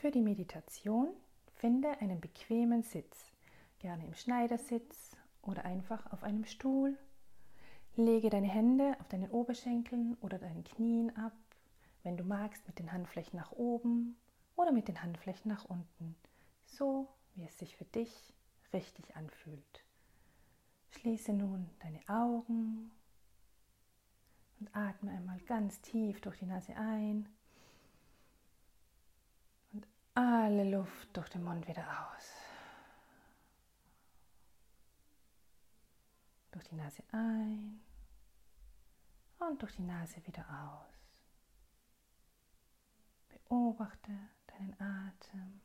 Für die Meditation finde einen bequemen Sitz, gerne im Schneidersitz oder einfach auf einem Stuhl. Lege deine Hände auf deinen Oberschenkeln oder deinen Knien ab, wenn du magst mit den Handflächen nach oben oder mit den Handflächen nach unten, so wie es sich für dich richtig anfühlt. Schließe nun deine Augen und atme einmal ganz tief durch die Nase ein alle Luft durch den Mund wieder aus. Durch die Nase ein und durch die Nase wieder aus. Beobachte deinen Atem.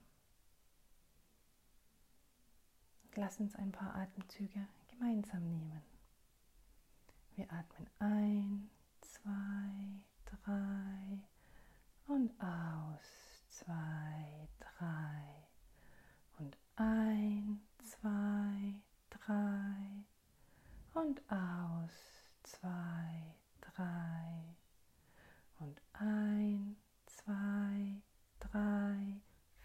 Und lass uns ein paar Atemzüge gemeinsam nehmen. Wir atmen ein, zwei, drei und aus, zwei, ein, zwei, drei. Und aus, zwei, drei und ein, zwei, drei,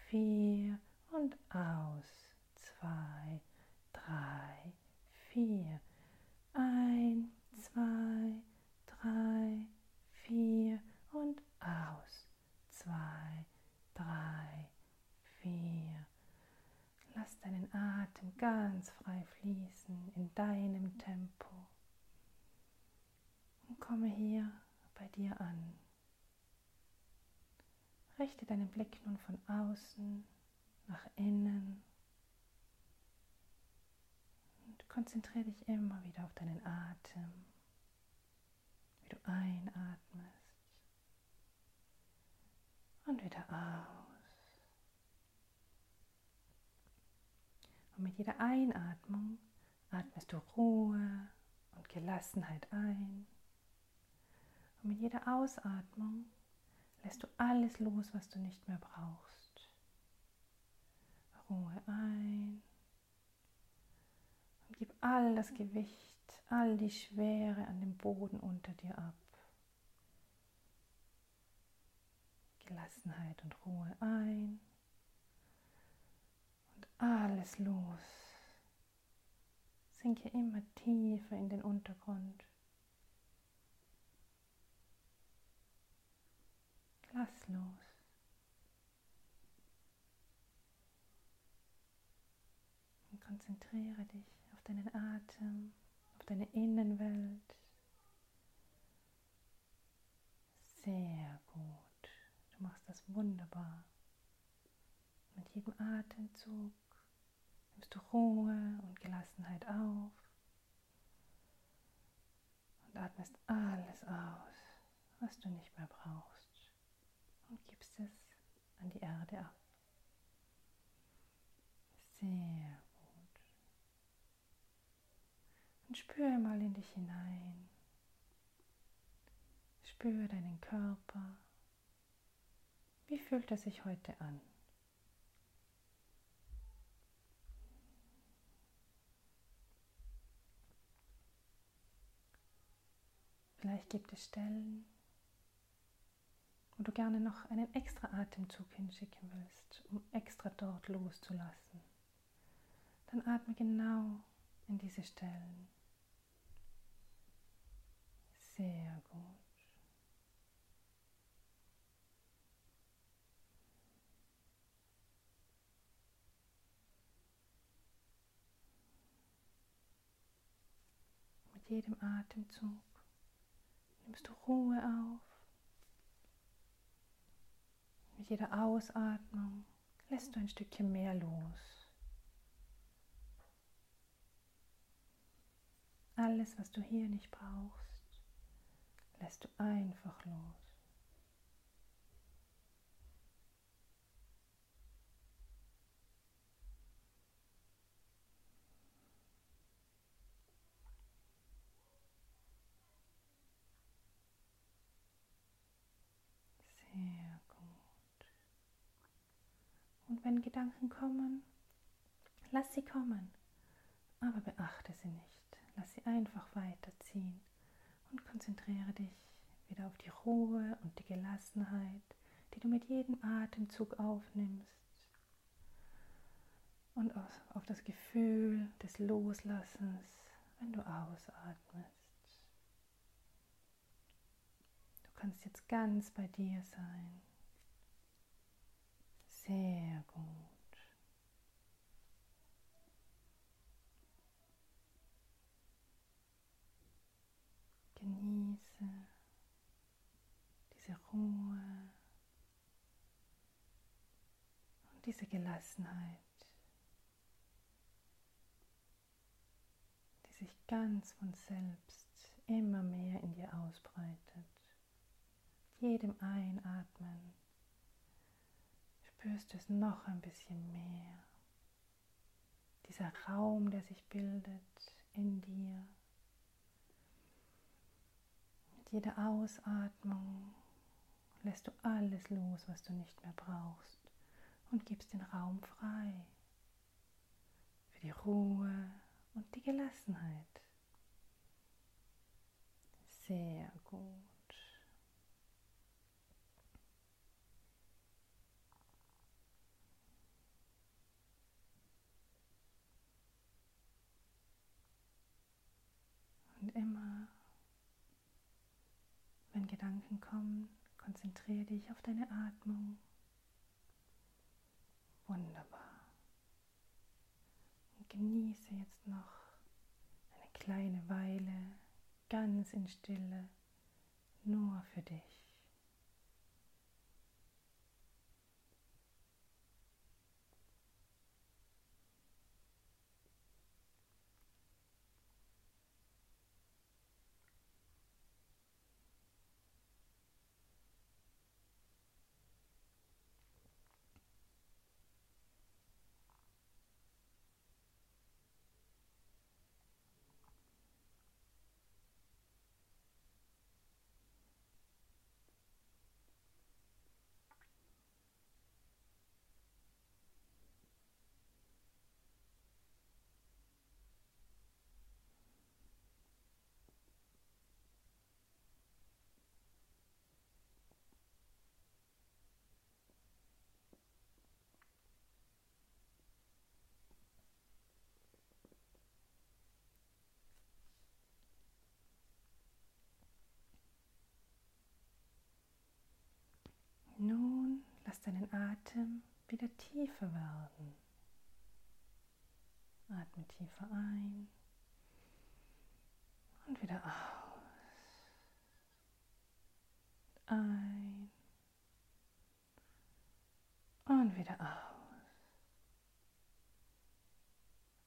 vier und aus, zwei, drei, vier, ein, zwei, drei, vier und aus, zwei, drei, vier. Lass deinen Atem ganz frei fließen in deinem Tempo und komme hier bei dir an. Richte deinen Blick nun von außen nach innen und konzentriere dich immer wieder auf deinen Atem, wie du einatmest und wieder aus. Und mit jeder Einatmung atmest du Ruhe und Gelassenheit ein. Und mit jeder Ausatmung lässt du alles los, was du nicht mehr brauchst. Ruhe ein und gib all das Gewicht, all die Schwere an dem Boden unter dir ab. Gelassenheit und Ruhe ein alles los. Sinke immer tiefer in den Untergrund. Lass los. Und konzentriere dich auf deinen Atem, auf deine Innenwelt. Sehr gut. Du machst das wunderbar. Mit jedem Atemzug nimmst du Ruhe und Gelassenheit auf und atmest alles aus, was du nicht mehr brauchst und gibst es an die Erde ab. Sehr gut. Und spüre mal in dich hinein. Spüre deinen Körper. Wie fühlt er sich heute an? Vielleicht gibt es Stellen, wo du gerne noch einen extra Atemzug hinschicken willst, um extra dort loszulassen, dann atme genau in diese Stellen. Sehr gut. Mit jedem Atemzug nimmst du Ruhe auf mit jeder Ausatmung lässt du ein Stückchen mehr los. Alles, was du hier nicht brauchst, lässt du einfach los. Wenn Gedanken kommen, lass sie kommen, aber beachte sie nicht. Lass sie einfach weiterziehen und konzentriere dich wieder auf die Ruhe und die Gelassenheit die du mit jedem Atemzug aufnimmst. Und auf das Gefühl des Loslassens, wenn du ausatmest. Du kannst jetzt ganz bei dir sein. Sehr gut. Genieße diese Ruhe und diese Gelassenheit, die sich ganz von selbst immer mehr in dir ausbreitet. jedem Einatmen spürst du es noch ein bisschen mehr. Dieser Raum, der sich bildet in dir jeder Ausatmung lässt du alles los, was du nicht mehr brauchst und gibst den Raum frei für die Ruhe und die Gelassenheit. Sehr gut. Immer wenn Gedanken kommen, konzentriere dich auf deine Atmung. Wunderbar. Und genieße jetzt noch eine kleine Weile ganz in Stille, nur für dich. Nun lass deinen Atem wieder tiefer werden. Atme tiefer ein und wieder aus. Ein und wieder aus.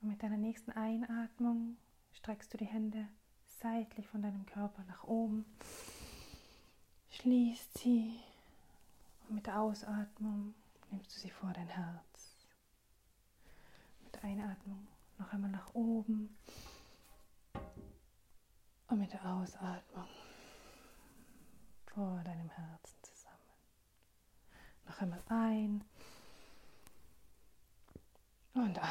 Und mit deiner nächsten Einatmung streckst du die Hände seitlich von deinem Körper nach oben. Schließt sie mit der Ausatmung nimmst du sie vor dein Herz. Mit der Einatmung noch einmal nach oben. Und mit der Ausatmung vor deinem Herzen zusammen. Noch einmal ein und aus.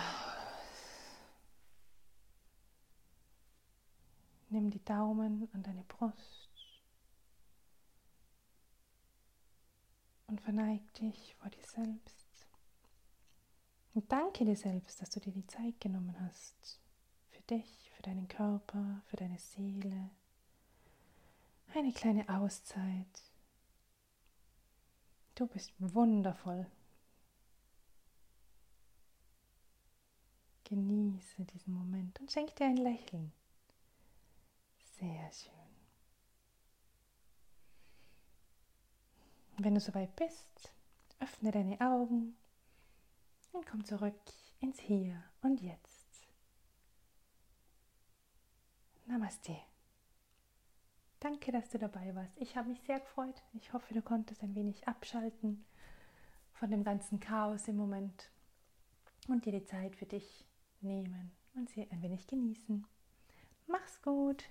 Nimm die Daumen an deine Brust. Und verneig dich vor dir selbst. Und danke dir selbst, dass du dir die Zeit genommen hast. Für dich, für deinen Körper, für deine Seele. Eine kleine Auszeit. Du bist wundervoll. Genieße diesen Moment und schenk dir ein Lächeln. Sehr schön. Und wenn du soweit bist, öffne deine Augen und komm zurück ins Hier und Jetzt. Namaste. Danke, dass du dabei warst. Ich habe mich sehr gefreut. Ich hoffe, du konntest ein wenig abschalten von dem ganzen Chaos im Moment und dir die Zeit für dich nehmen und sie ein wenig genießen. Mach's gut.